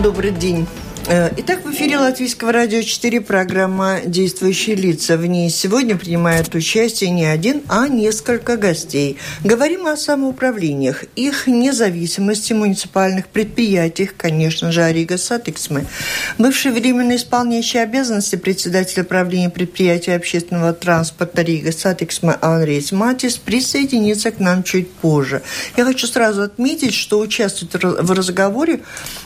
Добрый день. Э, итак, в эфире Латвийского радио 4 программа «Действующие лица». В ней сегодня принимает участие не один, а несколько гостей. Говорим о самоуправлениях, их независимости, муниципальных предприятиях, конечно же, о Ригас Сатиксме. Бывший временно исполняющий обязанности председателя правления предприятия общественного транспорта Ригас Сатиксме Анрийс Матисс присоединится к нам чуть позже. Я хочу сразу отметить, что участвовать в разговоре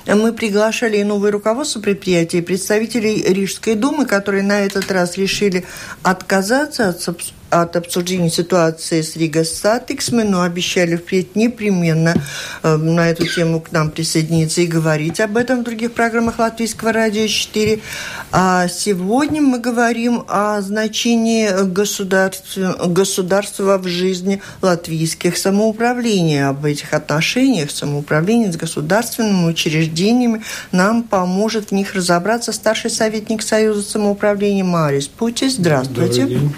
мы приглашали и новое руководство руководство предприятия и представителей Рижской думы, которые на этот раз решили отказаться от от обсуждения ситуации с Рига Статиксме, но обещали впредь непременно э, на эту тему к нам присоединиться и говорить об этом в других программах Латвийского радио 4. А сегодня мы говорим о значении государства, государства в жизни латвийских самоуправлений, об этих отношениях самоуправления с государственными учреждениями. Нам поможет в них разобраться старший советник Союза самоуправления Марис Путис. Здравствуйте. Добрый день.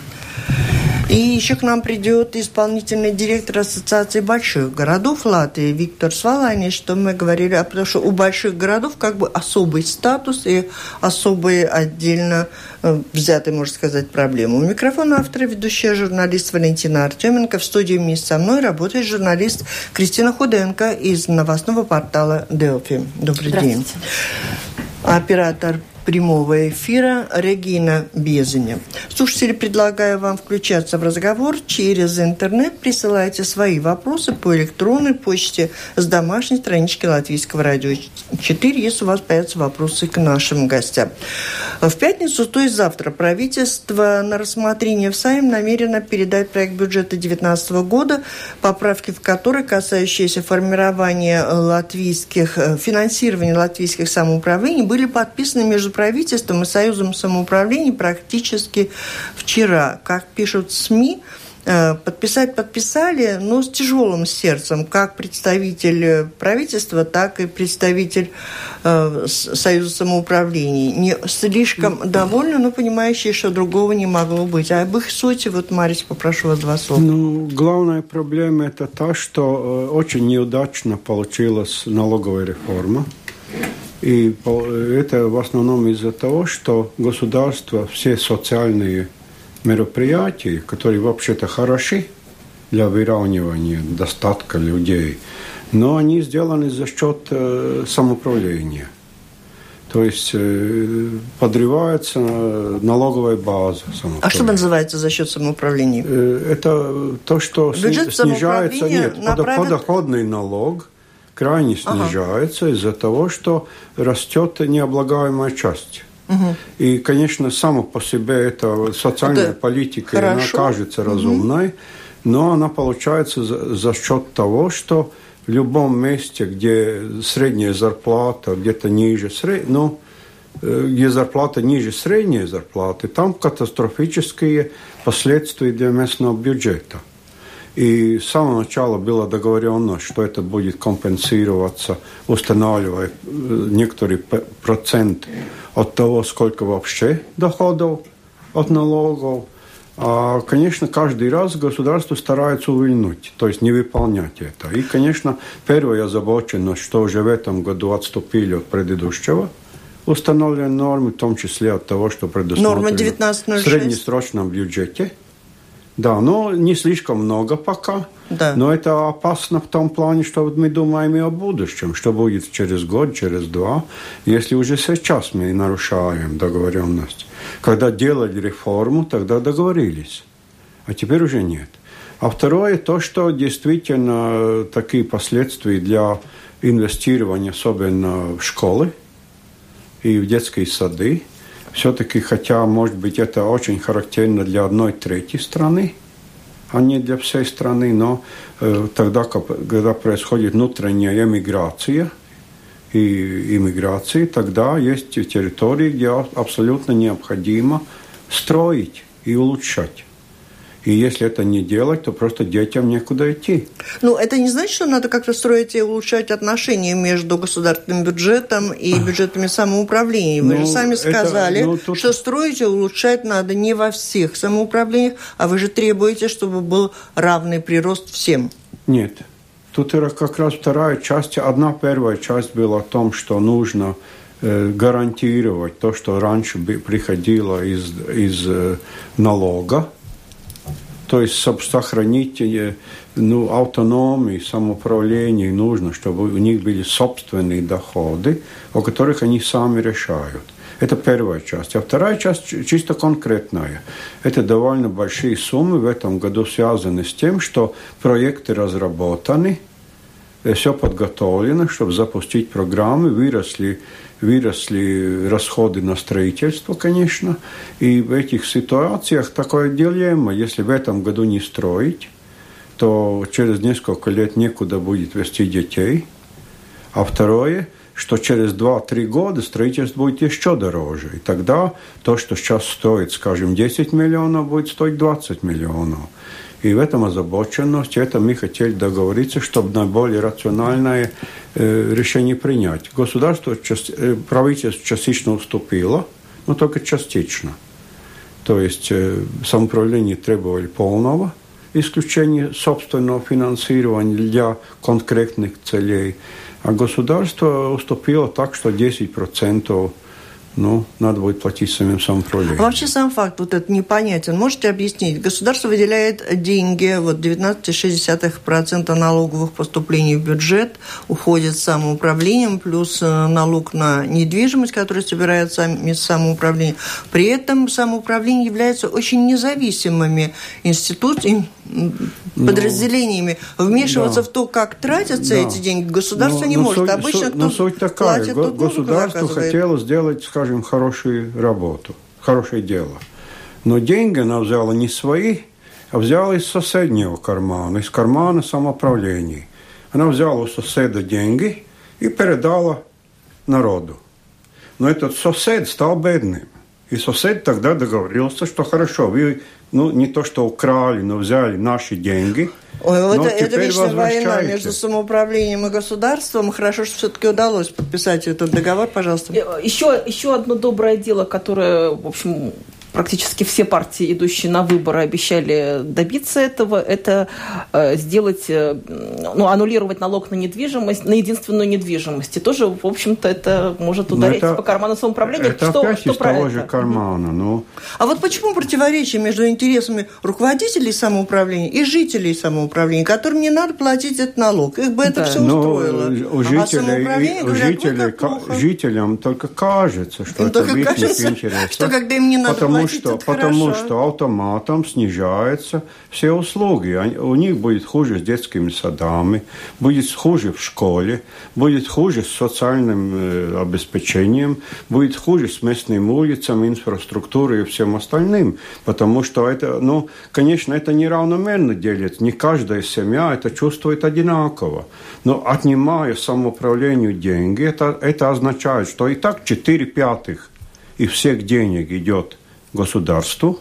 И еще к нам придет исполнительный директор Ассоциации больших городов Латвии Виктор Свалани, что мы говорили, а потому что у больших городов как бы особый статус и особые отдельно э, взятые, можно сказать, проблемы. У микрофона автора ведущая журналист Валентина Артеменко. В студии вместе со мной работает журналист Кристина Худенко из новостного портала Делфи. Добрый день. Оператор прямого эфира Регина Безаня. Слушатели, предлагаю вам включаться в разговор через интернет. Присылайте свои вопросы по электронной почте с домашней странички Латвийского радио 4, если у вас появятся вопросы к нашим гостям. В пятницу, то есть завтра, правительство на рассмотрение в Сайм намерено передать проект бюджета 2019 года, поправки в который, касающиеся формирования латвийских, э, финансирования латвийских самоуправлений, были подписаны между правительством и Союзом самоуправлений практически вчера. Как пишут СМИ, э, подписать подписали, но с тяжелым сердцем, как представитель правительства, так и представитель э, Союза самоуправлений. Не слишком довольны, но понимающие, что другого не могло быть. А об их сути, вот, Марис, попрошу вас два слова. Ну, главная проблема – это та, что э, очень неудачно получилась налоговая реформа. И это в основном из-за того, что государство все социальные мероприятия, которые вообще-то хороши для выравнивания достатка людей, но они сделаны за счет э, самоуправления. То есть э, подрывается налоговая база. А что называется за счет самоуправления? Э, это то, что Бюджет снижается нет, подоходный налог – крайне снижается ага. из-за того, что растет необлагаемая часть. Угу. И, конечно, само по себе эта социальная это политика, она кажется разумной, угу. но она получается за, за счет того, что в любом месте, где средняя зарплата где-то ниже средней, ну, э, где зарплата ниже средней зарплаты, там катастрофические последствия для местного бюджета. И с самого начала было договорено, что это будет компенсироваться, устанавливая э, некоторый процент от того, сколько вообще доходов от налогов. А, конечно, каждый раз государство старается увильнуть, то есть не выполнять это. И, конечно, первая озабоченность, что уже в этом году отступили от предыдущего установленной нормы, в том числе от того, что предусмотрено в среднесрочном бюджете – да, но не слишком много пока. Да. Но это опасно в том плане, что мы думаем и о будущем, что будет через год, через два, если уже сейчас мы нарушаем договоренность. Когда делали реформу, тогда договорились, а теперь уже нет. А второе, то, что действительно такие последствия для инвестирования, особенно в школы и в детские сады, все-таки, хотя, может быть, это очень характерно для одной трети страны, а не для всей страны, но э, тогда, когда происходит внутренняя эмиграция и иммиграция, тогда есть территории, где абсолютно необходимо строить и улучшать. И если это не делать, то просто детям некуда идти. Ну, это не значит, что надо как-то строить и улучшать отношения между государственным бюджетом и бюджетами самоуправления. Вы ну, же сами сказали, это, ну, тут... что строить и улучшать надо не во всех самоуправлениях, а вы же требуете, чтобы был равный прирост всем. Нет. Тут как раз вторая часть. Одна первая часть была о том, что нужно э, гарантировать то, что раньше приходило из, из э, налога, то есть сохранить э, ну, автономию, самоуправление нужно, чтобы у них были собственные доходы, о которых они сами решают. Это первая часть. А вторая часть чисто конкретная. Это довольно большие суммы в этом году связаны с тем, что проекты разработаны, э, все подготовлено, чтобы запустить программы, выросли, выросли расходы на строительство, конечно. И в этих ситуациях такое дилемма, если в этом году не строить, то через несколько лет некуда будет вести детей. А второе – что через 2-3 года строительство будет еще дороже. И тогда то, что сейчас стоит, скажем, 10 миллионов, будет стоить 20 миллионов. И в этом озабоченность, это мы хотели договориться, чтобы наиболее рациональное э, решение принять. Государство, часть, э, правительство частично уступило, но только частично. То есть э, самоуправление требовали полного исключения собственного финансирования для конкретных целей – а государство уступило так, что 10% ну, надо будет платить самим самоуправлением. А вообще сам факт вот этот непонятен. Можете объяснить? Государство выделяет деньги, вот 19,6% налоговых поступлений в бюджет уходит самоуправлением, плюс э, налог на недвижимость, который собирает сами самоуправление. При этом самоуправление является очень независимыми институциями, ну, подразделениями. Вмешиваться да. в то, как тратятся да. эти деньги, государство но, не но может. Суть, Обычно суть, кто суть такая. платит, тот Государство хотело сделать, скажем, хорошую работу, хорошее дело. Но деньги она взяла не свои, а взяла из соседнего кармана, из кармана самоуправления. Она взяла у соседа деньги и передала народу. Но этот сосед стал бедным. И сосед тогда договорился, что хорошо, вы ну, не то что украли, но взяли наши деньги. Ой, вот это, это вечная война между самоуправлением и государством. Хорошо, что все-таки удалось подписать этот договор, пожалуйста. Еще, еще одно доброе дело, которое, в общем, практически все партии, идущие на выборы, обещали добиться этого, это э, сделать, э, ну, аннулировать налог на недвижимость, на единственную недвижимость. И тоже, в общем-то, это может ударить это, по карману самоуправления. Это что, опять что из того это? же кармана. Ну. А вот почему противоречие между интересами руководителей самоуправления и жителей самоуправления, которым не надо платить этот налог? Их бы это да. все ну, устроило. У жителей, а у жителей, жителям только кажется, что им это в их интересах. Что когда им не надо Потому потому что, потому хорошо. что автоматом снижаются все услуги. у них будет хуже с детскими садами, будет хуже в школе, будет хуже с социальным э, обеспечением, будет хуже с местными улицами, инфраструктурой и всем остальным. Потому что это, ну, конечно, это неравномерно делится. Не каждая семья это чувствует одинаково. Но отнимая самоуправлению деньги, это, это означает, что и так 4 пятых и всех денег идет государству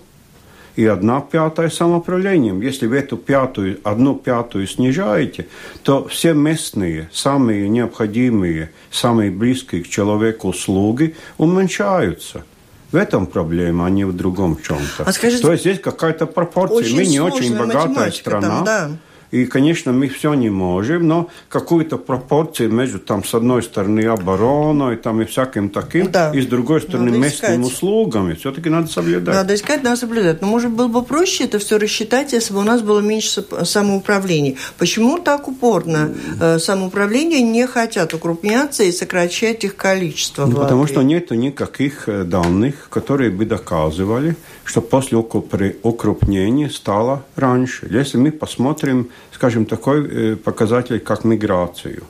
и одна пятая самоуправлением. Если вы эту пятую, одну пятую снижаете, то все местные, самые необходимые, самые близкие к человеку услуги уменьшаются. В этом проблема, а не в другом чем-то. А скажите, то есть здесь какая-то пропорция. Мы не очень богатая страна. Там, да. И, конечно, мы все не можем, но какую-то пропорцию между, там, с одной стороны, обороной там, и всяким таким, да. и с другой стороны, надо местными искать. услугами все-таки надо соблюдать. Надо искать, надо соблюдать. Но, может, было бы проще это все рассчитать, если бы у нас было меньше самоуправления. Почему так упорно э, самоуправления не хотят укрупняться и сокращать их количество? Ну, потому что нет никаких э, данных, которые бы доказывали, что после укрупнения стало раньше. Если мы посмотрим, скажем, такой э, показатель, как миграцию,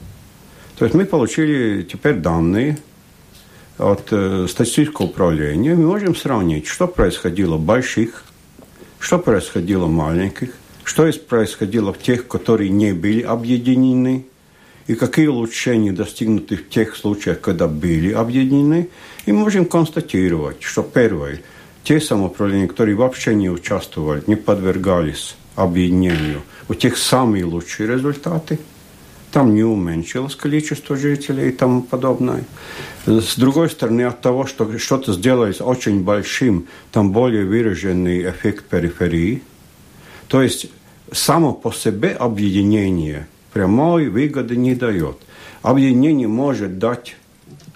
то есть мы получили теперь данные от э, статистического управления, мы можем сравнить, что происходило больших, что происходило маленьких, что происходило в тех, которые не были объединены, и какие улучшения достигнуты в тех случаях, когда были объединены. И можем констатировать, что первое – те самоуправления, которые вообще не участвовали, не подвергались объединению, у тех самые лучшие результаты. Там не уменьшилось количество жителей и тому подобное. С другой стороны, от того, что что-то сделалось очень большим, там более выраженный эффект периферии. То есть само по себе объединение прямой выгоды не дает. Объединение может дать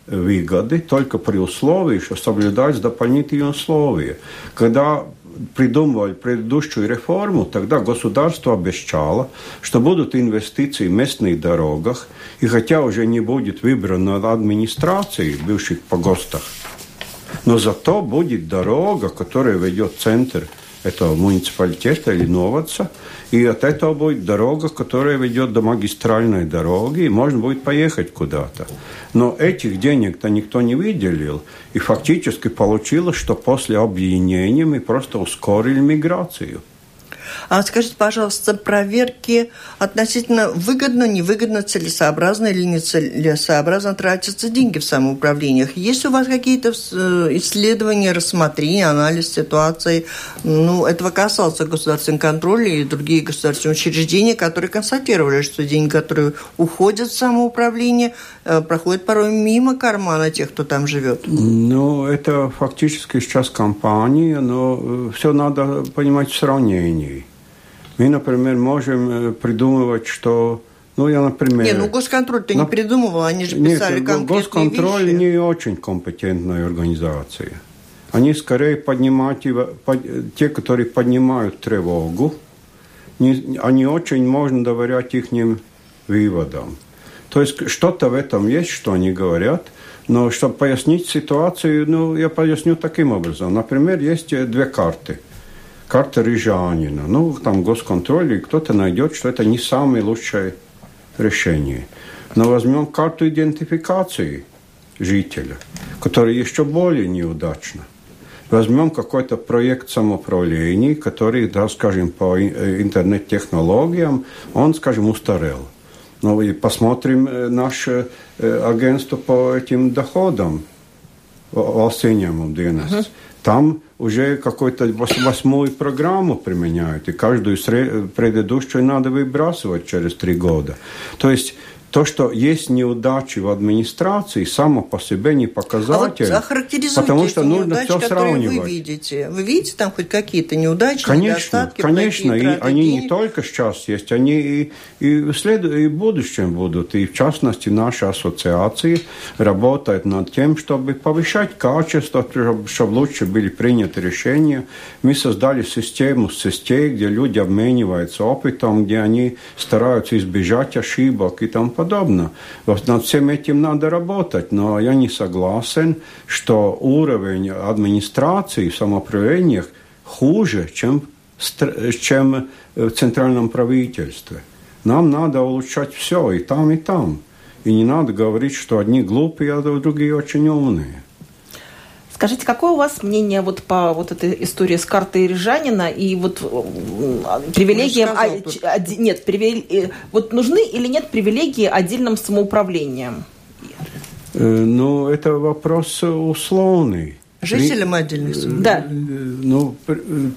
выгоды только при условии, что соблюдаются дополнительные условия. Когда придумывали предыдущую реформу, тогда государство обещало, что будут инвестиции в местных дорогах, и хотя уже не будет выбрана администрации бывших погостах, но зато будет дорога, которая ведет в центр этого муниципалитета или Новаца, и от этого будет дорога, которая ведет до магистральной дороги, и можно будет поехать куда-то. Но этих денег-то никто не выделил, и фактически получилось, что после объединения мы просто ускорили миграцию. А скажите, пожалуйста, проверки относительно выгодно, невыгодно, целесообразно или нецелесообразно тратятся деньги в самоуправлениях. Есть у вас какие-то э, исследования, рассмотрения, анализ ситуации? Ну, этого касался государственный контроль и другие государственные учреждения, которые констатировали, что деньги, которые уходят в самоуправление, э, проходят порой мимо кармана тех, кто там живет. Ну, это фактически сейчас компания, но э, все надо понимать в сравнении. Мы, например, можем э, придумывать, что ну, я, например... Не, ну госконтроль ты на... не придумывал, они же писали Нет, конкретные госконтроль вещи. не очень компетентная организация. Они скорее поднимают, те, которые поднимают тревогу, не, они очень можно доверять их выводам. То есть что-то в этом есть, что они говорят, но чтобы пояснить ситуацию, ну, я поясню таким образом. Например, есть две карты – карта рижанина. Ну, там госконтроль, и кто-то найдет, что это не самое лучшее решение. Но возьмем карту идентификации жителя, которая еще более неудачна. Возьмем какой-то проект самоуправления, который, да, скажем, по интернет-технологиям, он, скажем, устарел. Ну и посмотрим э, наше э, агентство по этим доходам, Valsts dienas. Uh-huh. Там уже какую-то восьмую программу применяют, и каждую предыдущую надо выбрасывать через три года. То есть то, что есть неудачи в администрации, само по себе не показатель. А вот потому что нужно неудачи, все сравнивать. Вы видите, вы видите там хоть какие-то неудачи, конечно, недостатки? Конечно, и они денег? не только сейчас есть, они и, и, в след... и в будущем будут. И в частности, наши ассоциации работают над тем, чтобы повышать качество, чтобы лучше были приняты решения. Мы создали систему сетей, где люди обмениваются опытом, где они стараются избежать ошибок и тому подобное. Вот над всем этим надо работать, но я не согласен, что уровень администрации в самоуправлениях хуже, чем, чем в центральном правительстве. Нам надо улучшать все, и там, и там. И не надо говорить, что одни глупые, а другие очень умные. Скажите, какое у вас мнение вот по вот этой истории с картой Рижанина и вот привилегиям... А, а, нет, привилег... Э, вот нужны или нет привилегии отдельным самоуправлением? Э, ну, это вопрос условный. Жителям отдельных Да. Э, ну,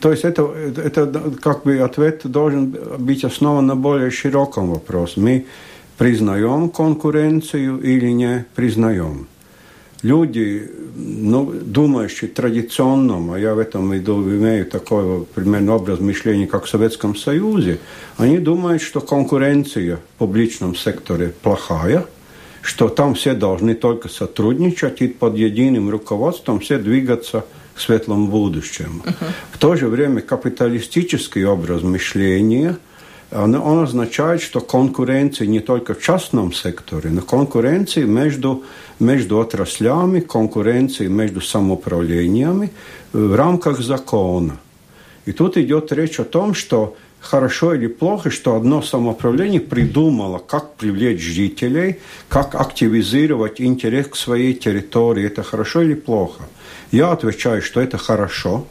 то есть это, это как бы ответ должен быть основан на более широком вопросе. Мы признаем конкуренцию или не признаем люди, ну, думающие традиционном, а я в этом иду, имею такой примерно образ мышления, как в Советском Союзе, они думают, что конкуренция в публичном секторе плохая, что там все должны только сотрудничать и под единым руководством все двигаться к светлому будущему. Uh-huh. В то же время капиталистический образ мышления – он, он означает, что конкуренция не только в частном секторе, но конкуренция между, между отраслями, конкуренция между самоуправлениями в рамках закона. И тут идет речь о том, что хорошо или плохо, что одно самоуправление придумало, как привлечь жителей, как активизировать интерес к своей территории. Это хорошо или плохо? Я отвечаю, что это хорошо,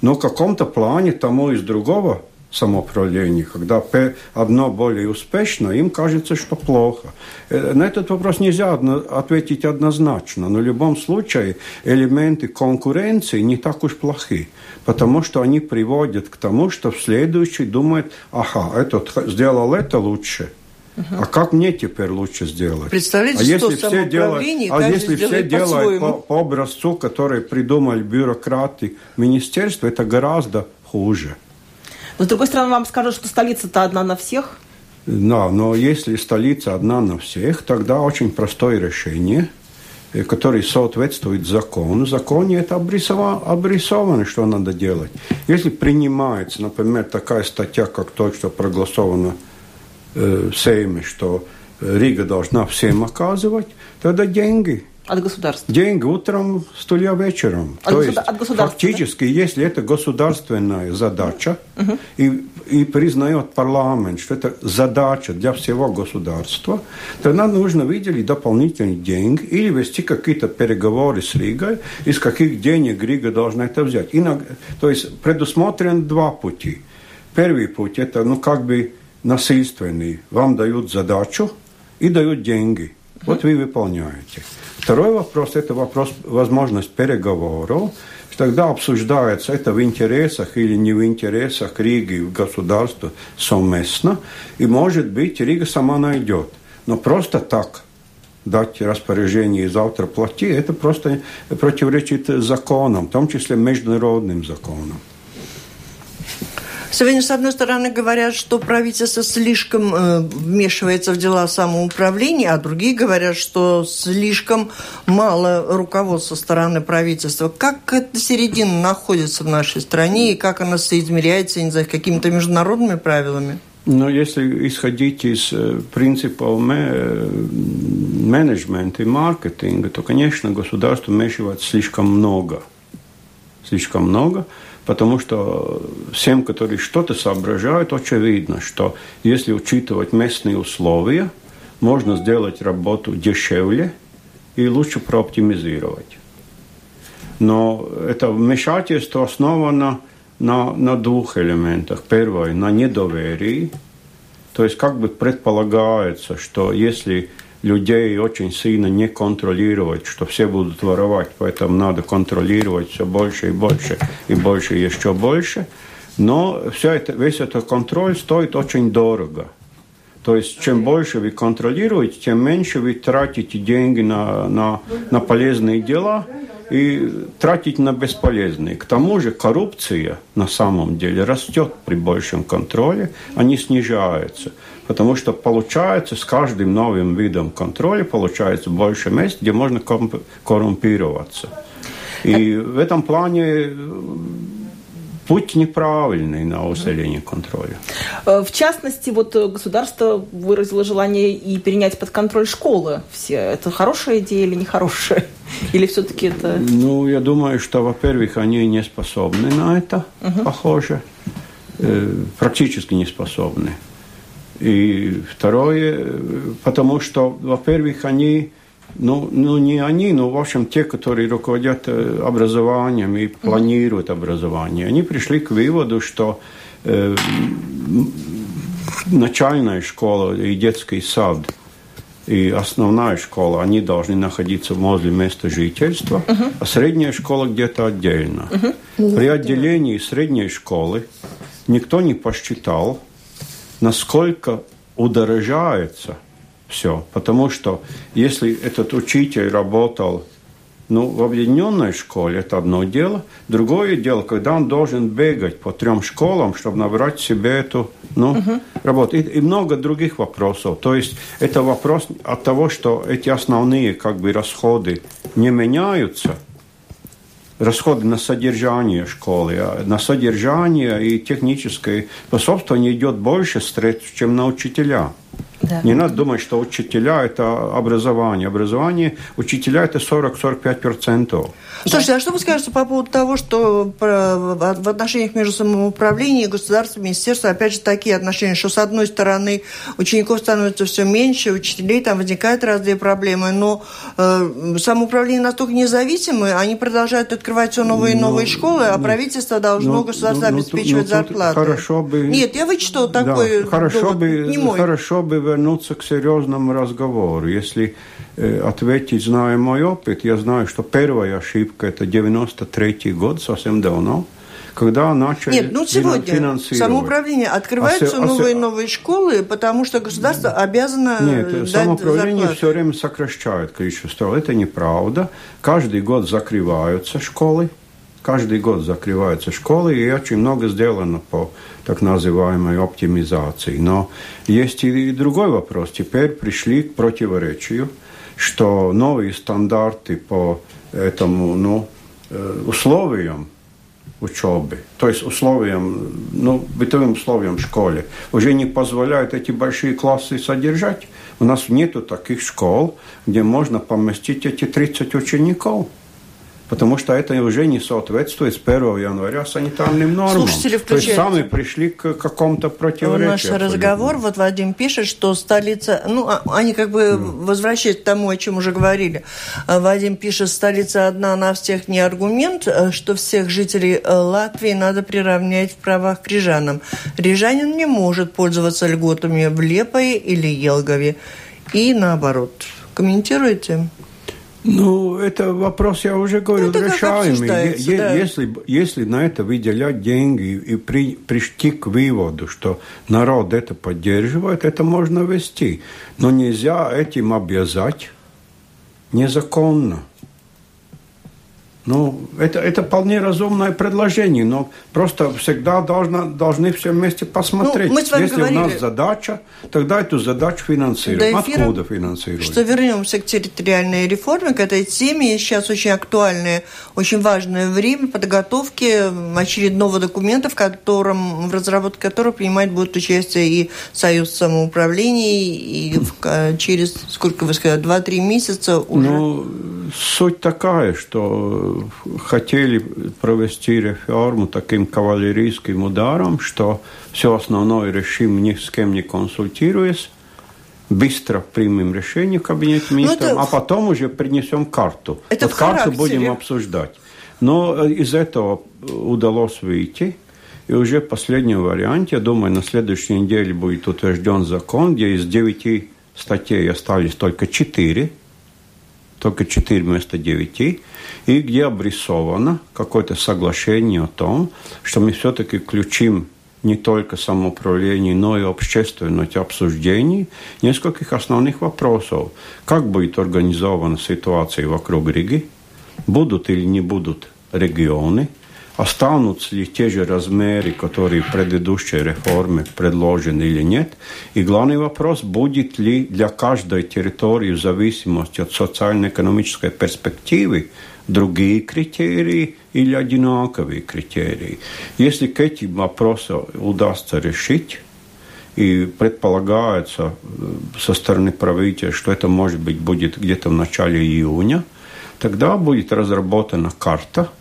но в каком-то плане тому из другого самоуправлении, когда одно более успешно, им кажется, что плохо. Э, на этот вопрос нельзя ответить однозначно, но в любом случае элементы конкуренции не так уж плохи, потому что они приводят к тому, что в следующий думает, ага, этот сделал это лучше, а как мне теперь лучше сделать? Представляете, а если все делают, а если все делают по, по образцу, который придумали бюрократы министерства, это гораздо хуже. Но, с другой стороны, вам скажут, что столица-то одна на всех. Да, но если столица одна на всех, тогда очень простое решение, э, которое соответствует закону. В законе это обрисовано, обрисовано, что надо делать. Если принимается, например, такая статья, как то, что проголосовано э, в Сейме, что Рига должна всем оказывать, тогда деньги – от государства. Деньги утром, стулья вечером. От, То есть, от фактически, да? если это государственная задача, угу. и, и признает парламент, что это задача для всего государства, тогда нужно выделить дополнительные деньги или вести какие-то переговоры с Ригой, из каких денег Рига должна это взять. Иногда, то есть предусмотрен два пути. Первый путь – это ну, как бы насильственный. Вам дают задачу и дают деньги. Вот вы выполняете. Второй вопрос – это вопрос, возможность переговоров. Тогда обсуждается, это в интересах или не в интересах Риги, государства совместно. И, может быть, Рига сама найдет. Но просто так дать распоряжение и завтра плати, это просто противоречит законам, в том числе международным законам. Сегодня, с одной стороны, говорят, что правительство слишком э, вмешивается в дела самоуправления, а другие говорят, что слишком мало руководства стороны правительства. Как эта середина находится в нашей стране и как она соизмеряется, не знаю, какими-то международными правилами? Но если исходить из э, принципов менеджмента и маркетинга, то, конечно, государство вмешивает слишком много. Слишком много – потому что всем, которые что-то соображают, очевидно, что если учитывать местные условия, можно сделать работу дешевле и лучше прооптимизировать. Но это вмешательство основано на, на двух элементах. Первое – на недоверии. То есть как бы предполагается, что если людей очень сильно не контролировать, что все будут воровать, поэтому надо контролировать все больше и больше и больше и еще больше. Но все это, весь этот контроль стоит очень дорого. То есть, чем больше вы контролируете, тем меньше вы тратите деньги на, на, на полезные дела и тратите на бесполезные. К тому же коррупция на самом деле растет при большем контроле, а не снижается. Потому что получается с каждым новым видом контроля получается больше мест, где можно коррумпироваться. И в этом плане э, путь неправильный на усиление контроля. Э, в частности, вот государство выразило желание и перенять под контроль школы все. Это хорошая идея или нехорошая? Или все-таки это... Ну, я думаю, что, во-первых, они не способны на это, угу. похоже. Э, практически не способны. И второе, потому что, во-первых, они, ну, ну не они, но, в общем, те, которые руководят э, образованием и планируют образование, они пришли к выводу, что э, начальная школа и детский сад и основная школа, они должны находиться возле места жительства, uh-huh. а средняя школа где-то отдельно. Uh-huh. При отделении средней школы никто не посчитал, насколько удорожается все. Потому что если этот учитель работал ну, в объединенной школе это одно дело. Другое дело, когда он должен бегать по трем школам, чтобы набрать себе эту ну, uh-huh. работу. И, и много других вопросов. То есть это вопрос от того, что эти основные как бы расходы не меняются – расходы на содержание школы, а на содержание и техническое способствование идет больше средств, чем на учителя. Да. Не надо думать, что учителя – это образование. Образование учителя – это 40-45%. Слушайте, а что вы скажете по поводу того, что в отношениях между самоуправлением и государством, министерством, опять же, такие отношения, что, с одной стороны, учеников становится все меньше, учителей там возникают разные проблемы, но э, самоуправление настолько независимое, они продолжают открывать все новые и ну, новые школы, а ну, правительство должно ну, государство ну, обеспечивать ну, зарплаты. Хорошо бы... Нет, я вычитал такой да, хорошо бы, не мой. Хорошо бы вернуться к серьезному разговору. Если э, ответить, зная мой опыт, я знаю, что первая ошибка – это 93 год, совсем давно, когда начали Нет, ну сегодня самоуправление открываются а новые а новые школы, потому что государство обязано Нет, дать самоуправление зарплаты. все время сокращает количество. Это неправда. Каждый год закрываются школы Каждый год закрываются школы, и очень много сделано по так называемой оптимизации. Но есть и другой вопрос. Теперь пришли к противоречию, что новые стандарты по этому ну, э, условиям учебы, то есть условиям, ну, бытовым условиям в школе, уже не позволяют эти большие классы содержать. У нас нету таких школ, где можно поместить эти 30 учеников потому что это уже не соответствует с 1 января санитарным нормам. Слушатели То есть сами пришли к какому-то противоречию. Наш абсолютно. разговор, вот Вадим пишет, что столица, ну, а, они как бы mm. возвращаются к тому, о чем уже говорили. А, Вадим пишет, столица одна на всех не аргумент, а, что всех жителей Латвии надо приравнять в правах к рижанам. Рижанин не может пользоваться льготами в Лепое или Елгове. И наоборот. Комментируете? Ну, это вопрос, я уже говорю, это решаемый. Да. Если, если на это выделять деньги и при, прийти к выводу, что народ это поддерживает, это можно вести. Но нельзя этим обязать незаконно. Ну, это, это вполне разумное предложение, но просто всегда должна, должны все вместе посмотреть. Ну, мы с вами Если говорили, у нас задача, тогда эту задачу финансируем. Эфира, Откуда финансируем? Что вернемся к территориальной реформе, к этой теме. Сейчас очень актуальное, очень важное время подготовки очередного документа, в котором, в разработке которого принимать будет участие и Союз самоуправлений, и в, через, сколько вы сказали, 2-3 месяца уже? Ну, суть такая, что хотели провести реформу таким кавалерийским ударом, что все основное решим ни с кем не консультируясь, быстро примем решение в кабинете ну, министров, это... а потом уже принесем карту. Это вот карту будем обсуждать. Но э, из этого удалось выйти. И уже в последнем варианте, я думаю, на следующей неделе будет утвержден закон, где из девяти статей остались только четыре только 4 вместо 9, и где обрисовано какое-то соглашение о том, что мы все-таки включим не только самоуправление, но и общественность обсуждений нескольких основных вопросов. Как будет организована ситуация вокруг Риги? Будут или не будут регионы? Останутся ли те же размеры, которые в предыдущей реформе предложены или нет. И главный вопрос, будет ли для каждой территории в зависимости от социально-экономической перспективы другие критерии или одинаковые критерии. Если к этим вопросам удастся решить, и предполагается э, со стороны правительства, что это может быть будет где-то в начале июня, тогда будет разработана карта –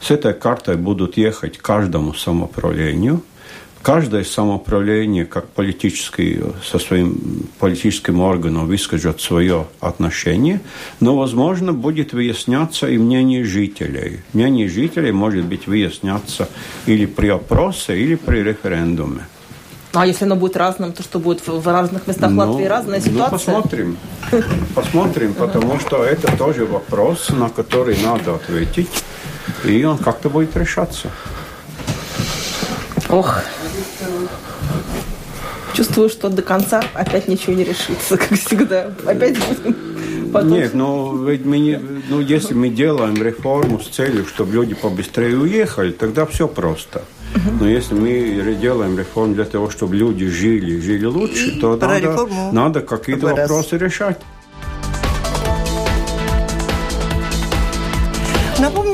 с этой картой будут ехать каждому самоуправлению. Каждое самоуправление, как политический, со своим политическим органом выскажет свое отношение, но, возможно, будет выясняться и мнение жителей. Мнение жителей может быть выясняться или при опросе, или при референдуме. А если оно будет разным, то что будет в разных местах ну, Латвии разная ну, ситуация? Ну, посмотрим. Посмотрим, потому что это тоже вопрос, на который надо ответить и он как-то будет решаться. Ох. Чувствую, что до конца опять ничего не решится, как всегда. Опять будем потом... Нет, ну, ведь мы не, ну, если мы делаем реформу с целью, чтобы люди побыстрее уехали, тогда все просто. Но если мы делаем реформу для того, чтобы люди жили, жили лучше, то надо, надо какие-то вопросы решать.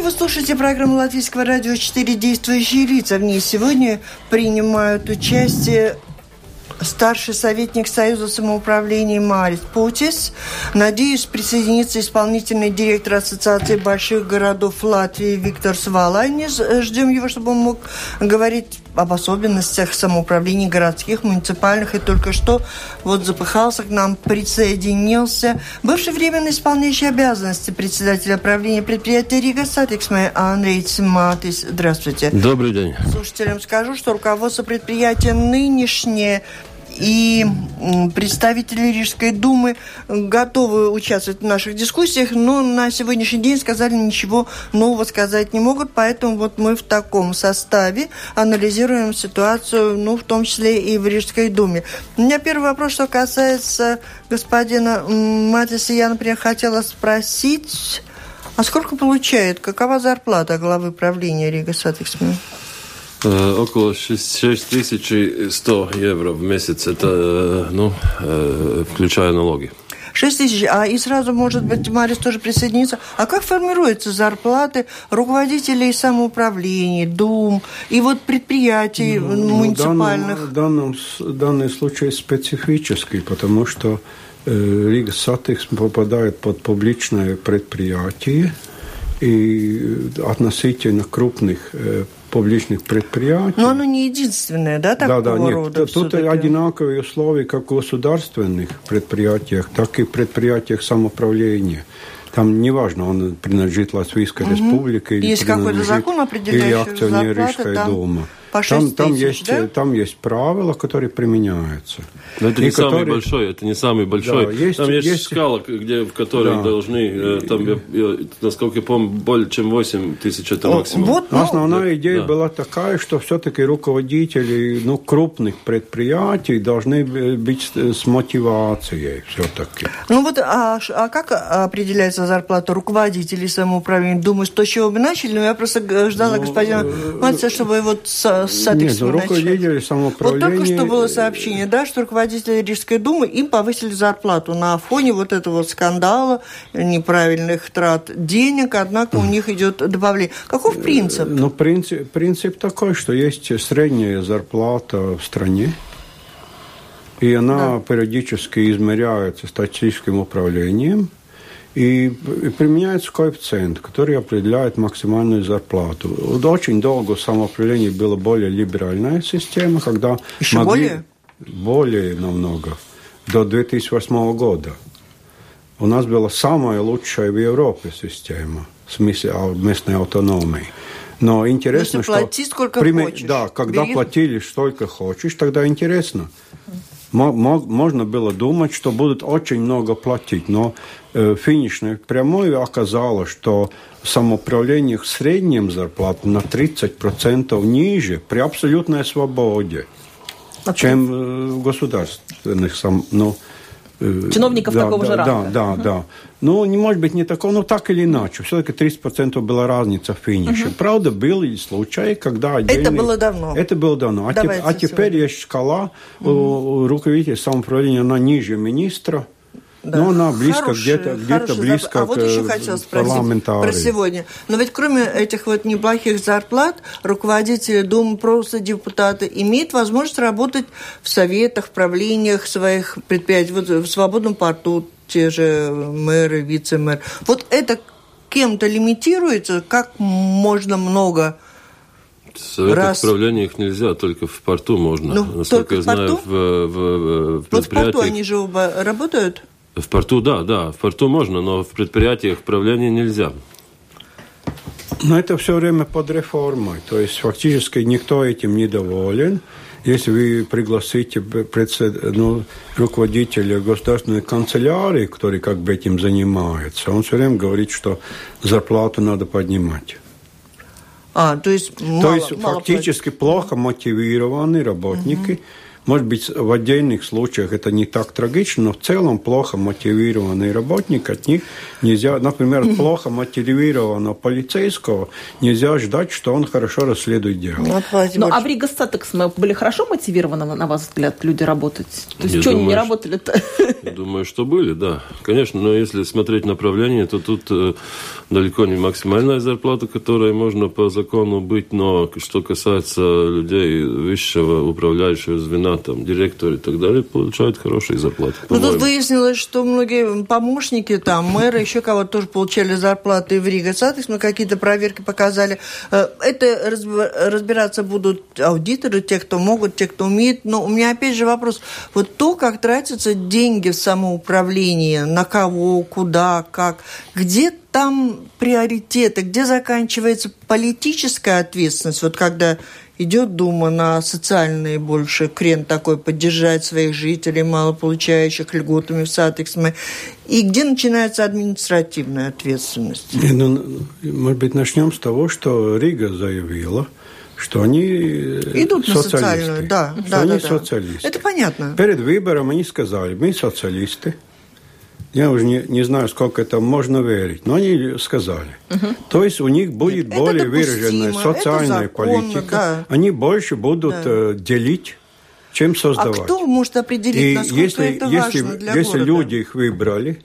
Вы слушаете программу Латвийского радио «Четыре действующие лица». В ней сегодня принимают участие старший советник Союза самоуправления Марис Путис. Надеюсь, присоединится исполнительный директор Ассоциации больших городов Латвии Виктор Свалайнис. Ждем его, чтобы он мог говорить об особенностях самоуправления городских, муниципальных. И только что вот запыхался к нам, присоединился бывший временно исполняющий обязанности председателя правления предприятия Рига Сатексмэ Андрей Циматис. Здравствуйте. Добрый день. Слушателям скажу, что руководство предприятия нынешнее и представители Рижской думы готовы участвовать в наших дискуссиях, но на сегодняшний день сказали ничего нового сказать не могут, поэтому вот мы в таком составе анализируем ситуацию, ну, в том числе и в Рижской думе. У меня первый вопрос, что касается господина Матиса, я, например, хотела спросить А сколько получает? Какова зарплата главы правления Рига Сатексмен? Около 6100 евро в месяц. Это, ну, включая налоги. 6 тысяч, а и сразу, может быть, Марис тоже присоединится. А как формируются зарплаты руководителей самоуправлений, дум и вот предприятий ну, ну муниципальных? В данном, данном, данный случай специфический, потому что э, Рига Сатекс попадает под публичное предприятие, и относительно крупных э, публичных предприятий. Но оно не единственное, да, такого да, да, нет, рода? Тут одинаковые условия как в государственных предприятиях, так и в предприятиях самоуправления. Там неважно, он принадлежит Латвийской угу. республике или Есть какой-то закон, определяющий или по 6 там, там есть, да? Там есть правила, которые применяются. Но это и не которые... самый большой, это не самый большой. Да, есть, там есть, есть скала, где, в которой да. должны, э, там, я, я, насколько я помню, более чем 8 тысяч это максимум. Вот, ну, Основная да, идея да. была такая, что все-таки руководители ну, крупных предприятий должны быть с мотивацией все-таки. Ну вот, а, а как определяется зарплата руководителей самоуправления? Думаю, с то, чего вы начали, но я просто ждала ну, господина э, Мальца, чтобы вот с, с Нет, руководители самоуправления... Вот только что было сообщение, да, что руководители Рижской думы, им повысили зарплату на фоне вот этого скандала, неправильных трат денег, однако у них идет добавление. Каков принцип? Ну, принцип, принцип такой, что есть средняя зарплата в стране, и она да. периодически измеряется статистическим управлением – и применяется коэффициент, который определяет максимальную зарплату. Очень долго в самоопределении была более либеральная система, когда Еще могли... более? Более намного. До 2008 года. У нас была самая лучшая в Европе система в смысле местной автономии. Но интересно, что... плати сколько прим... хочешь. Да, когда Бери... платили столько хочешь, тогда интересно. Можно было думать, что будут очень много платить, но э, финишной прямой оказалось, что самоуправление в среднем зарплата на 30% ниже при абсолютной свободе, а чем э, в государственных сам, ну, Э, Чиновников да, такого да, же ранга. Да, да, да. Ну, не может быть не такого, но так или иначе. Все-таки 30% была разница в финише. Угу. Правда, был и случай, когда отдельные... Это было давно. Это было давно. А, те, а теперь сегодня. есть шкала угу. руководителя самоуправления, она ниже министра. Да. Но она близко, где-то где близко а вот еще хотела спросить про сегодня. Но ведь кроме этих вот неплохих зарплат, руководители Думы, просто депутаты имеют возможность работать в советах, в правлениях своих предприятий, вот в свободном порту, те же мэры, вице-мэр. Вот это кем-то лимитируется, как можно много в советах раз... правления их нельзя, только в порту можно. Ну, Насколько я знаю, в, в, в, в Вот в порту они же оба работают? В порту, да, да, в порту можно, но в предприятиях правления нельзя. Но это все время под реформой. То есть фактически никто этим не доволен. Если вы пригласите председ... ну, руководителя государственной канцелярии, который как бы этим занимается, он все время говорит, что зарплату надо поднимать. А, то есть, мало, то есть мало фактически плохо мотивированные работники угу может быть, в отдельных случаях это не так трагично, но в целом плохо мотивированный работник, от них нельзя, например, плохо мотивированного полицейского нельзя ждать, что он хорошо расследует дело. Ну, ну а в Рига Статекс мы были хорошо мотивированы, на ваш взгляд, люди работать? То есть, что они не работали-то? Думаю, что были, да. Конечно, но если смотреть направление, то тут э, далеко не максимальная зарплата, которая можно по закону быть, но что касается людей высшего управляющего звена, там, директор и так далее, получают хорошие зарплаты. Ну, тут выяснилось, что многие помощники, там, мэры, еще кого-то тоже получали зарплаты в Сатекс, мы какие-то проверки показали. Э, это разбираться будут аудиторы, те, кто могут, те, кто умеет. Но у меня опять же вопрос. Вот то, как тратятся деньги в самоуправление, на кого, куда, как, где там приоритеты, где заканчивается политическая ответственность, вот когда идет Дума на социальный больше крен такой, поддержать своих жителей, малополучающих льготами в Сатиксме, и где начинается административная ответственность? Не, ну, может быть, начнем с того, что Рига заявила, что они идут на социальную, да, что да, они да, социалисты. Это понятно. Перед выбором они сказали, мы социалисты, Я уже не, не знаю, сколько это можно верить, но они сказали. Угу. То есть у них будет Нет, более выраженная социальная законно, политика. Да. Они больше будут да. Э, делить чем создавать. А кто может определить, и насколько если, это если, важно для если города? люди их выбрали,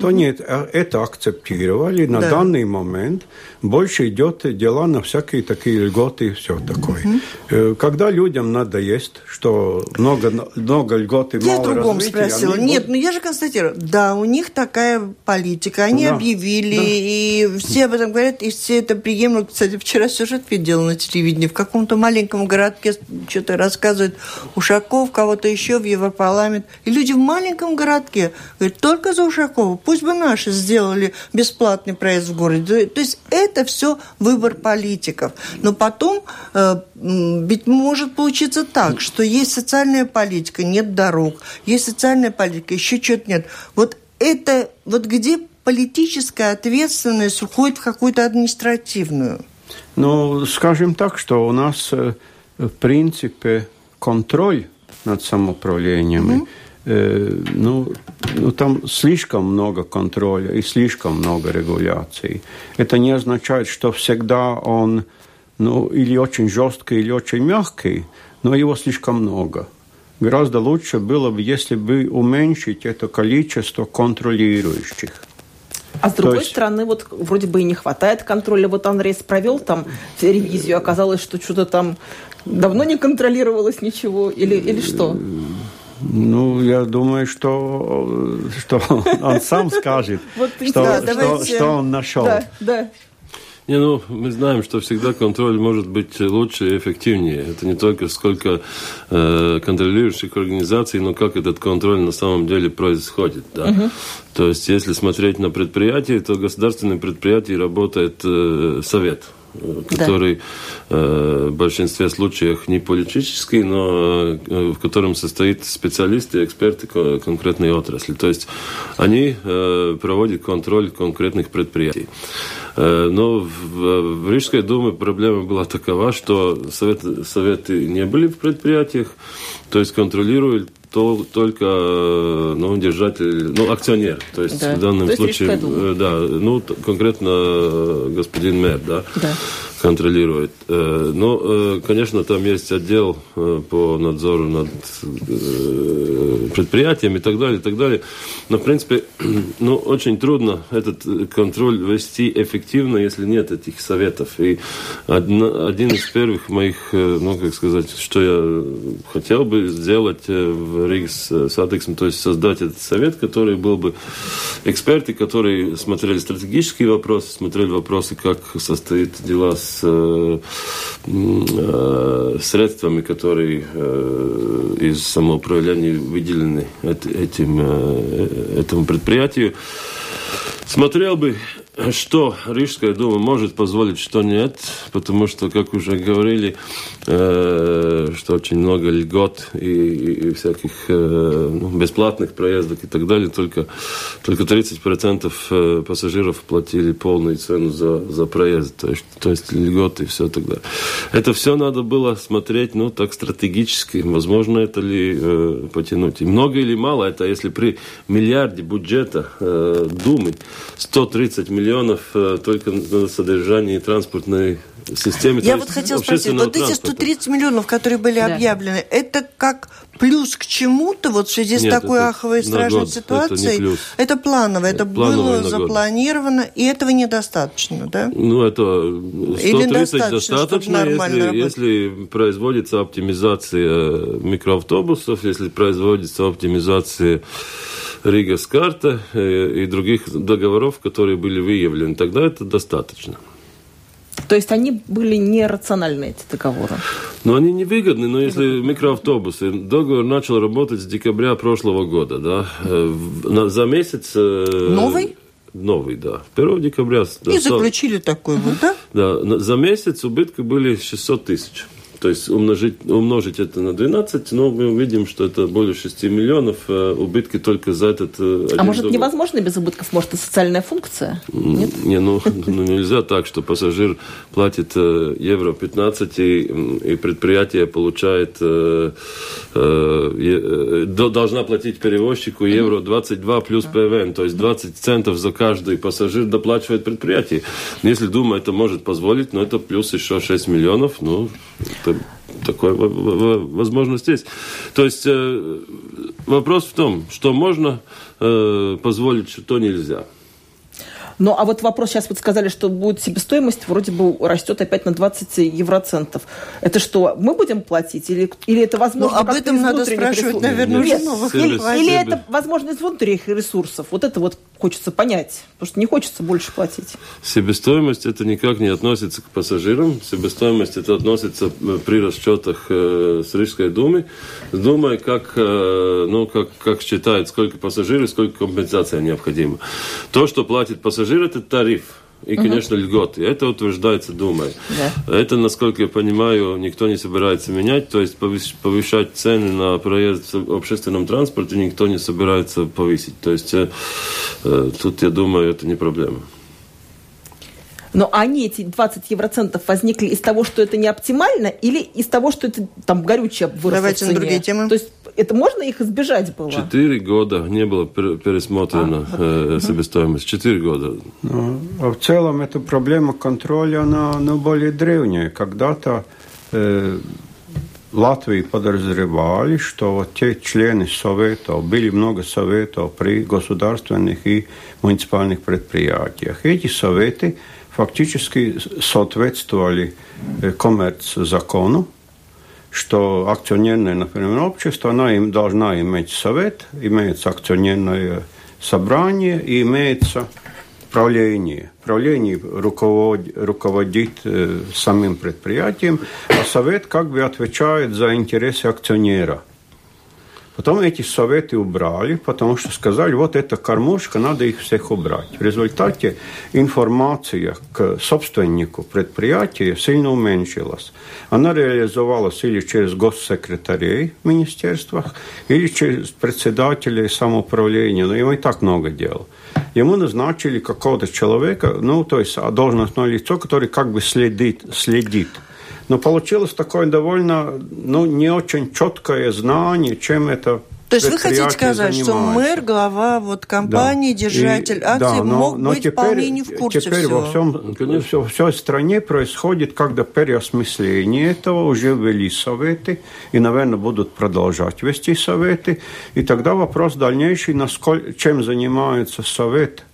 то нет, а это акцептировали. На да. данный момент больше идет дела на всякие такие льготы и все такое. Угу. Когда людям надо есть, что много, много льгот и я мало другом развития, спросила. Они... Нет, ну я же констатирую. Да, у них такая политика. Они да. объявили, да. и все об этом говорят, и все это приемлют. Кстати, вчера сюжет видел на телевидении. В каком-то маленьком городке что-то рассказывает Ушаков, кого-то еще в Европарламент. И люди в маленьком городке говорят, только за Ушакова Пусть бы наши сделали бесплатный проезд в городе. То есть это все выбор политиков. Но потом э, ведь может получиться так, что есть социальная политика, нет дорог, есть социальная политика, еще что-то нет. Вот это, вот где политическая ответственность уходит в какую-то административную? Ну, скажем так, что у нас, э, в принципе, контроль над самоуправлением mm-hmm ну, ну, там слишком много контроля и слишком много регуляций. Это не означает, что всегда он ну, или очень жесткий, или очень мягкий, но его слишком много. Гораздо лучше было бы, если бы уменьшить это количество контролирующих. А с другой есть... стороны, вот вроде бы и не хватает контроля. Вот Андрей провел там ревизию, оказалось, что что-то там давно не контролировалось ничего, или, или что? Ну, я думаю, что, что он сам скажет, что, он нашел. Да, да. Не, ну, мы знаем, что всегда контроль может быть лучше и эффективнее. Это не только сколько э, контролирующих организаций, но как этот контроль на самом деле происходит. Да? Угу. То есть, если смотреть на предприятие, то государственное предприятие работает э, совет который да. э, в большинстве случаев не политический, но э, в котором состоит специалисты, эксперты конкретной отрасли. То есть они э, проводят контроль конкретных предприятий. Э, но в, в Рижской думе проблема была такова, что совет, советы не были в предприятиях, то есть контролируют то, только ну, держатель, ну, акционер. То есть да. в данном то случае, э, да, ну, конкретно господин мэр, да. да контролирует. Э, но, э, конечно, там есть отдел э, по надзору над предприятиями и так далее, и так далее. Но, в принципе, ну, очень трудно этот контроль вести эффективно, если нет этих советов. И один из первых моих, ну, как сказать, что я хотел бы сделать в Ригс Сатексом, то есть создать этот совет, который был бы эксперты, которые смотрели стратегические вопросы, смотрели вопросы, как состоит дела с с э, э, средствами, которые э, из самоуправления выделены этим, этому предприятию. Смотрел бы что Рижская дума может позволить, что нет, потому что, как уже говорили, э, что очень много льгот и, и всяких э, ну, бесплатных проездок и так далее, только, только 30% э, пассажиров платили полную цену за, за проезд, то есть, то есть льготы и все тогда. Это все надо было смотреть, ну, так стратегически, возможно, это ли э, потянуть. И много или мало, это если при миллиарде бюджета э, Думы 130 миллионов миллионов э, только на содержание транспортной системы. Я вот хотела спросить, вот эти 130 миллионов, которые были да. объявлены, это как плюс к чему-то вот в связи с Нет, такой аховой страшной год, ситуацией? Это, это планово, это было запланировано, и этого недостаточно, да? Ну, это 130 Или достаточно, достаточно если, если производится оптимизация микроавтобусов, если производится оптимизация Рига карта э, и других договоров, которые были выявлены. Тогда это достаточно. То есть они были нерациональны, эти договоры? Ну, они невыгодны, но если микроавтобусы, договор начал работать с декабря прошлого года, да, э, за месяц... Э, Новый? Новый, да. 1 декабря. И заключили такой вот, да? Да, за месяц убытки были 600 тысяч. То есть умножить, умножить это на 12, но мы увидим, что это более 6 миллионов, а убытки только за этот А может, дом. невозможно без убытков? Может, это социальная функция? Нет? Не, ну, ну нельзя так, что пассажир платит евро 15, и, и предприятие получает, э, э, должна платить перевозчику евро 22 плюс ПВН, то есть 20 центов за каждый пассажир доплачивает предприятие. Если Дума это может позволить, но это плюс еще 6 миллионов, ну, это такая возможность есть. То есть э, вопрос в том, что можно э, позволить, что нельзя. Ну, а вот вопрос, сейчас вот сказали, что будет себестоимость, вроде бы растет опять на 20 евроцентов. Это что, мы будем платить? Или, или это возможно ну, об этом надо спрашивать, ресурсов? наверное, Нет, или, или это возможно из внутренних ресурсов? Вот это вот хочется понять, потому что не хочется больше платить. Себестоимость это никак не относится к пассажирам. Себестоимость это относится э, при расчетах э, с Рижской думы. Думай, как, э, ну, как, как считает, сколько пассажиров, сколько компенсация необходима. То, что платит пассажир это тариф. И, конечно, угу. льготы. Это утверждается Думой. Да. Это, насколько я понимаю, никто не собирается менять. То есть повышать цены на проезд в общественном транспорте никто не собирается повысить. То есть э, э тут, я думаю, это не проблема. Но они, эти 20 евроцентов, возникли из того, что это не оптимально, или из того, что это там горючее выросло Давайте на другие темы. То есть это можно их избежать было? Четыре года не было пересмотрено а, э, себестоимость. Четыре года. Ну, а в целом эта проблема контроля, она ну, более древняя. Когда-то э, Латвии подозревали, что вот те члены советов, были много советов при государственных и муниципальных предприятиях. Эти советы фактически соответствовали э, коммерц-закону, что акционерное, например, общество, она им должна иметь совет, имеется акционерное собрание и имеется правление. Правление руководит, руководит э, самим предприятием, а совет как бы отвечает за интересы акционера – Потом эти советы убрали, потому что сказали, вот эта кормушка, надо их всех убрать. В результате информация к собственнику предприятия сильно уменьшилась. Она реализовалась или через госсекретарей в министерствах, или через председателей самоуправления, но ему и так много дел. Ему назначили какого-то человека, ну, то есть должностное лицо, который как бы следит, следит но получилось такое довольно, ну, не очень четкое знание, чем это то есть вы хотите сказать, занимается. что мэр, глава вот компании, да. держатель и, акций да, но, мог но быть теперь, вполне не в курсе теперь всего? во всем, ну, все, всей стране происходит когда переосмысление этого, уже ввели советы, и, наверное, будут продолжать вести советы. И тогда вопрос дальнейший, насколько, чем занимается совет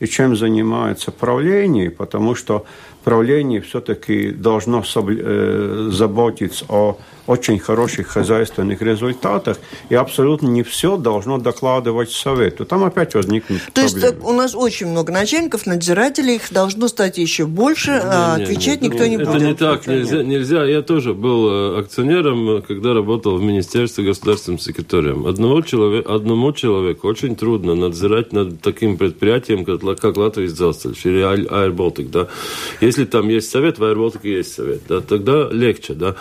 и чем занимается правление, потому что правление все-таки должно э, заботиться о очень хороших хозяйственных результатах, и абсолютно не все должно докладывать совету. Там опять возникнут То проблемы. есть у нас очень много начальников, надзирателей, их должно стать еще больше, не, а отвечать не, никто не, не будет. Это не так, нельзя, нельзя. Я тоже был э, акционером, когда работал в Министерстве государственным секретарем. Одного человека, одному человеку очень трудно надзирать над таким предприятием, как, как Латвийский Зелстельш или Baltic. Да? Если там есть совет, в Baltic есть совет, да, тогда легче. Да?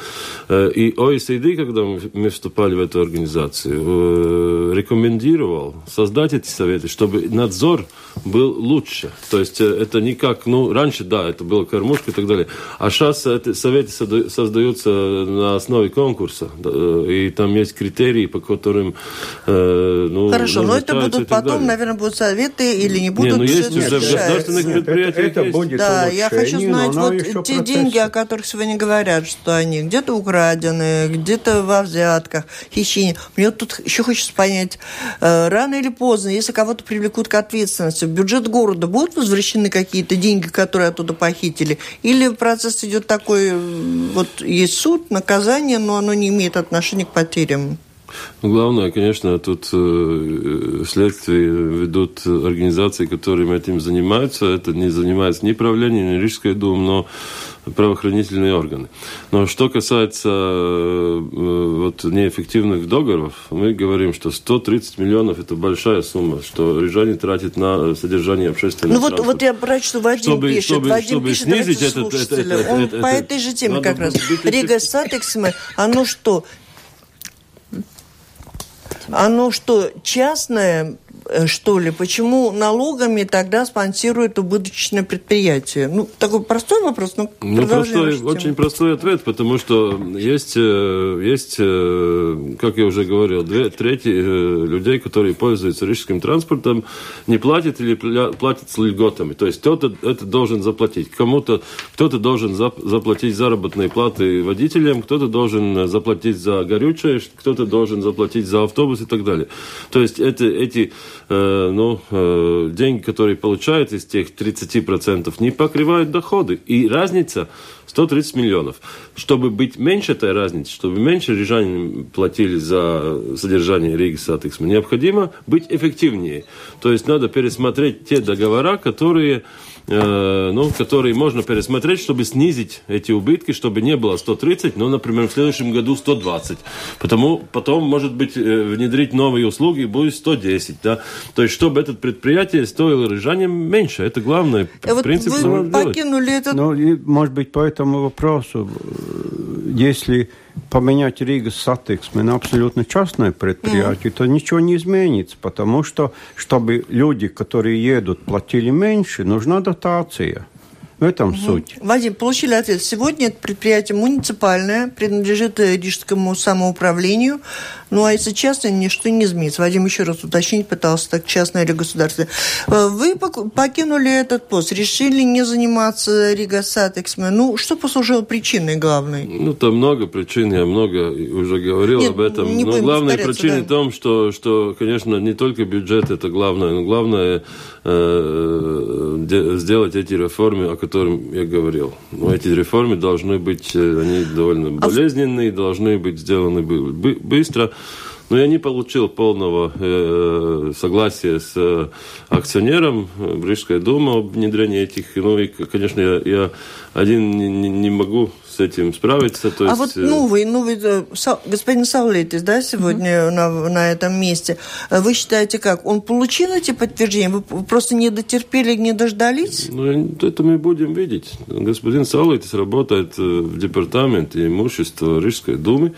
Э, и OECD, когда мы вступали в эту организацию, э, рекомендовал создать эти советы, чтобы надзор был лучше. То есть э, это не как, ну, раньше, да, это была кормушка и так далее. А сейчас эти советы создаются на основе конкурса. И там есть критерии, по которым, ну, Хорошо, но это будут потом, далее. наверное, будут советы или не будут. Не, ну есть уже в государственных предприятиях. Это, это будет Да, я хочу знать вот те деньги, о которых сегодня говорят, что они где-то украдены, где-то во взятках, хищение. Мне тут еще хочется понять, э, рано или поздно, если кого-то привлекут к ответственности, в бюджет города будут возвращены какие-то деньги, которые оттуда похитили? Или процесс идет такой, вот есть суд, наказание, но оно не имеет отношения к потерям? Главное, конечно, тут э, следствие ведут организации, которые этим занимаются. Это не занимается ни правление, ни Рижская дума, но правоохранительные органы. Но что касается э, вот, неэффективных договоров, мы говорим, что 130 миллионов – это большая сумма, что рижане тратят на содержание общественного Ну вот, вот я прочту, Вадим чтобы, пишет. Чтобы, Вадим чтобы пишет, снизить этот, это, это, это, Он это, по этой же теме как раз. Ригас Сатиксме, оно что, оно что, частное Э, что ли? Почему налогами тогда спонсируют убыточное предприятие? Ну, такой простой вопрос, но ну, простой, очень простой ответ, потому что есть, э, есть э, как я уже говорил, две трети людей, которые пользуются рижским транспортом, не платят или платят с льготами. То есть кто-то это должен заплатить. Кому-то кто-то должен заплатить заработные платы водителям, кто-то должен заплатить за горючее, кто-то должен заплатить за автобус и так далее. То есть это, эти э, ну, э, деньги, которые получают из тех 30%, не покрывают доходы. И разница 130 миллионов. Чтобы быть меньше этой разницы, чтобы меньше рижане платили за содержание Ригас Сатиксме, необходимо быть эффективнее. То есть надо пересмотреть те договора, которые Э, ну, которые можно пересмотреть, чтобы снизить эти убытки, чтобы не было 130, но, например, в следующем году 120. Потому, потом, может быть, э, внедрить новые услуги будет 110. Да? То есть, чтобы это предприятие стоило рижанам меньше. Это главное. А вот принцип вы покинули этот... Ну, и, может быть, по этому вопросу, если поменять Ригас Сатиксме на абсолютно частное предприятие, мм. то ничего не изменится, потому что, чтобы люди, которые едут, платили меньше, нужна дотация. В этом угу. суть. Вадим, получили ответ. Сегодня это предприятие муниципальное, принадлежит Рижскому самоуправлению. Ну, а если частное, ничто не изменится. Вадим еще раз уточнить пытался, так частное или государственное. Э, вы покинули этот пост, решили не заниматься Ригас Сатиксме. Ну, что послужило причиной главной? Ну, там много причин, я много уже говорил Нет, об этом. Не но главная причина да. в том, что, что, конечно, не только бюджет это главное, но главное э, сделать эти реформы, о которых я говорил. Но эти реформы должны быть, э, они довольно а болезненные, должны быть сделаны быстро. Но я не получил полного э, согласия с э, акционером Брижская дума об внедрении этих. Ну и, конечно, я, я один не, не могу с этим справиться. То а есть... вот новый, новый э, господин Саулитис, да, сегодня mm-hmm. на, на этом месте, э, вы считаете как? Он получил эти подтверждения? Вы просто не дотерпели, не дождались? Ну, это мы будем видеть. Господин Саулитис работает э, в департаменте имущества Рижской думы.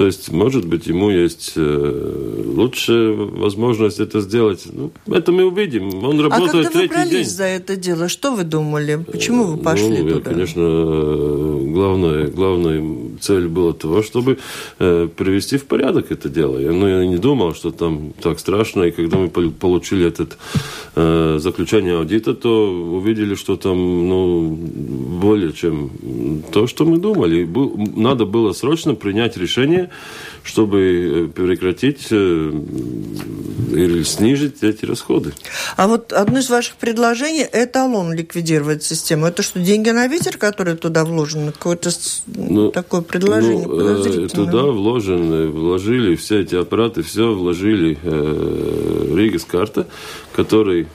То есть, может быть, ему есть э, лучшая возможность это сделать. Ну, это мы увидим. Он работает а когда вы брались день. за это дело, что вы думали? Почему вы пошли ну, туда? Я, конечно, главная, главная цель была того, чтобы э, привести в порядок это дело. Я, ну, я не думал, что там так страшно. И когда мы получили это э, заключение аудита, то увидели, что там ну, более чем то, что мы думали. Надо было срочно принять решение, чтобы э, прекратить э, или снизить эти расходы. А вот одно из ваших предложений – эталон ликвидировать систему. Это что, деньги на ветер, которые туда вложены? Какое-то ну, такое предложение ну, э? Туда вложены, вложили все эти аппараты, все вложили э, Ригас карта, который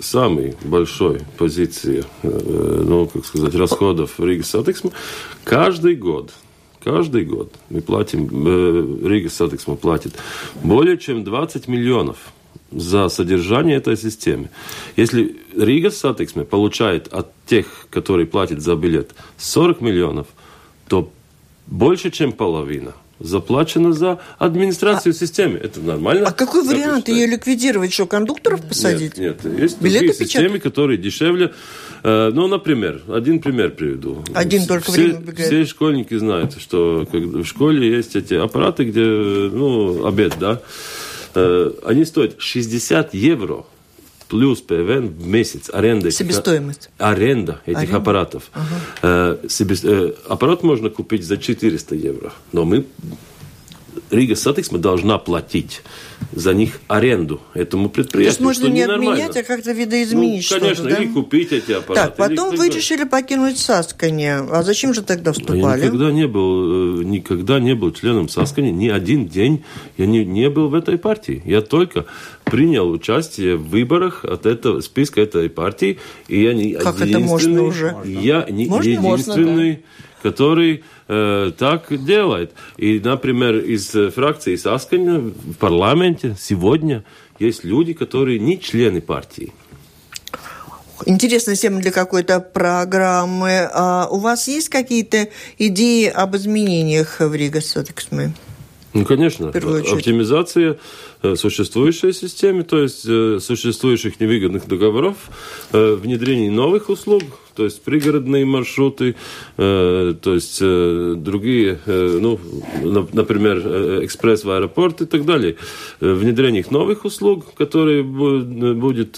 самой большой позиции, ну, как сказать, расходов Ригас Сатиксме каждый год Каждый год мы платим, э, Ригас Сатиксме платит более чем 20 миллионов за содержание этой системы. Если Ригас Сатиксме получает от тех, которые платят за билет, 40 миллионов, то больше, чем половина заплачено за администрацию а, системы. Это нормально? А какой вариант ее ликвидировать? Что, кондукторов посадить? Нет, нет. Есть Билеты другие системы, которые дешевле. Э, ну, например, один пример приведу. Один только все, время убегает. Все школьники знают, что в школе есть эти аппараты, где, ну, обед, да, э, они стоят 60 евро плюс ПВН в месяц аренда этих, Себестоимость. аренда этих аренда. аппаратов. Ага. Э, себе, э, аппарат можно купить за 400 евро, но мы Ригас Сатиксме должна платить за них аренду этому предприятию. То есть можно не отменять, а как-то видоизменить ну, конечно, да? или купить эти аппараты. Так, потом вы решили покинуть Саскани. А зачем же тогда вступали? Я никогда не был, э, никогда не был членом Саскани. Ни один день я не, не был в этой партии. Я только принял участие в выборах от этого списка этой партии. И я не как это можно уже? Я не можно? единственный, можно, да. который так делает. И, например, из э, фракции Сасканя в парламенте сегодня есть люди, которые не члены партии. Интересная тема для какой-то программы. А у вас есть какие-то идеи об изменениях в Рига Сотексме? Ну, конечно. Оптимизация Э, существующей системе, то есть э, существующих невыгодных договоров, э, внедрение новых услуг, то есть пригородные маршруты, то есть другие, ну, например, экспресс в аэропорт и так далее. Внедрение новых услуг, которые будет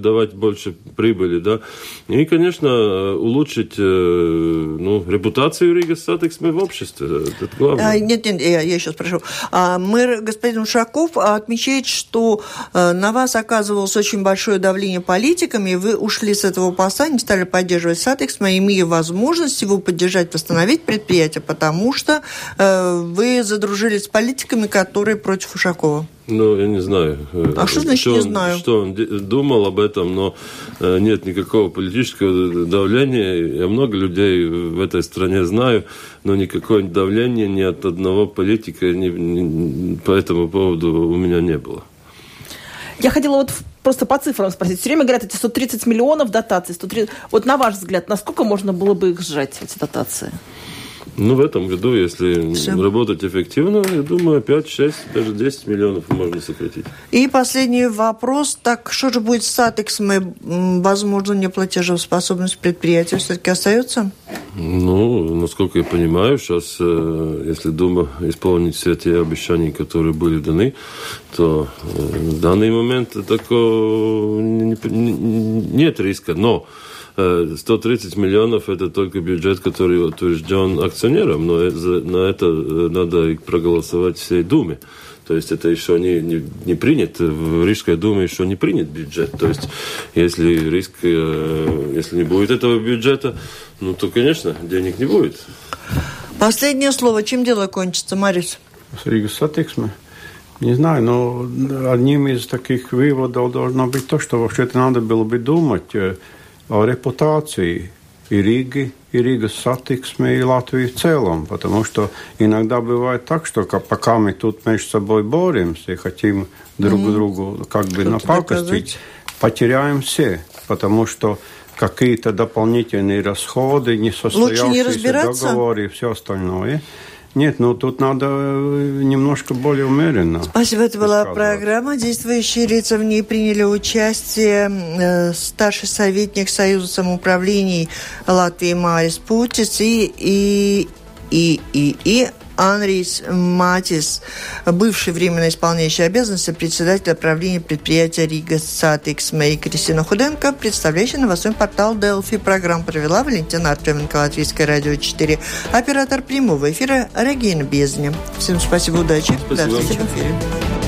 давать больше прибыли, да. И, конечно, улучшить ну, репутацию Рига Статексме в обществе. Это главное. А, нет, нет, я, я сейчас прошу. А, мэр господин Ушаков отмечает, что э, на вас оказывалось очень большое давление политиками, и вы ушли с этого поста, не стали поддерживать Сатекс, имея возможность его поддержать, восстановить предприятие, потому что э, вы задружились с политиками, которые против Ушакова. Ну, я не знаю. Э, а что значит что не он, знаю? Что он думал об этом, но нет никакого политического давления. Я много людей в этой стране знаю, но никакого давления ни от одного политика ни, ни, по этому поводу у меня не было. Я хотела вот просто по цифрам спросить. Все время говорят, эти 130 миллионов дотаций. 130... Вот на ваш взгляд, насколько можно было бы их сжать, эти дотации? Ну, в этом году, если Все. работать эффективно, я думаю, 5, 6, даже 10 миллионов можно сократить. И последний вопрос. Так, что же будет с Атексом? Возможно, неплатежеспособность предприятия все-таки остается? Ну, насколько я понимаю, сейчас, э, если Дума исполнит все те обещания, которые были даны, то э, в данный момент такого нет риска. Но 130 миллионов – это только бюджет, который утвержден акционером, но на это э, надо проголосовать всей Думе. То есть это еще не, не, не принят, в Рижской думе еще не принят бюджет. То есть если риск, э, если не будет этого бюджета, ну то, конечно, денег не будет. Последнее слово. Чем дело кончится, Марис? С Риgas satiksme. Не знаю, но одним из таких выводов должно быть то, что вообще-то надо было бы думать э, репутации и Риги, и Риgas сатиксме, и Латвии в целом. Потому что иногда бывает так, что пока мы тут между собой боремся и хотим друг mm-hmm. другу как бы напакостить, потеряем все. Потому что какие-то дополнительные расходы, несостоявшиеся договоры и все остальное – нет, ну тут надо э, немножко более умеренно. Спасибо. Это была программа. Действующие лица в ней приняли участие э, старший советник Союза самоуправлений Латвии Марис Путис и, и, и, и, и Анрис Матис, бывший временно исполняющий обязанности председателя правления предприятия Рига Сатикс Мэй Кристина Худенко, представляющая новостной портал Делфи. Программу провела Валентина Артеменко, Латвийское радио 4. Оператор прямого эфира Регина Бездня. Всем спасибо, удачи. Спасибо. До встречи в эфире.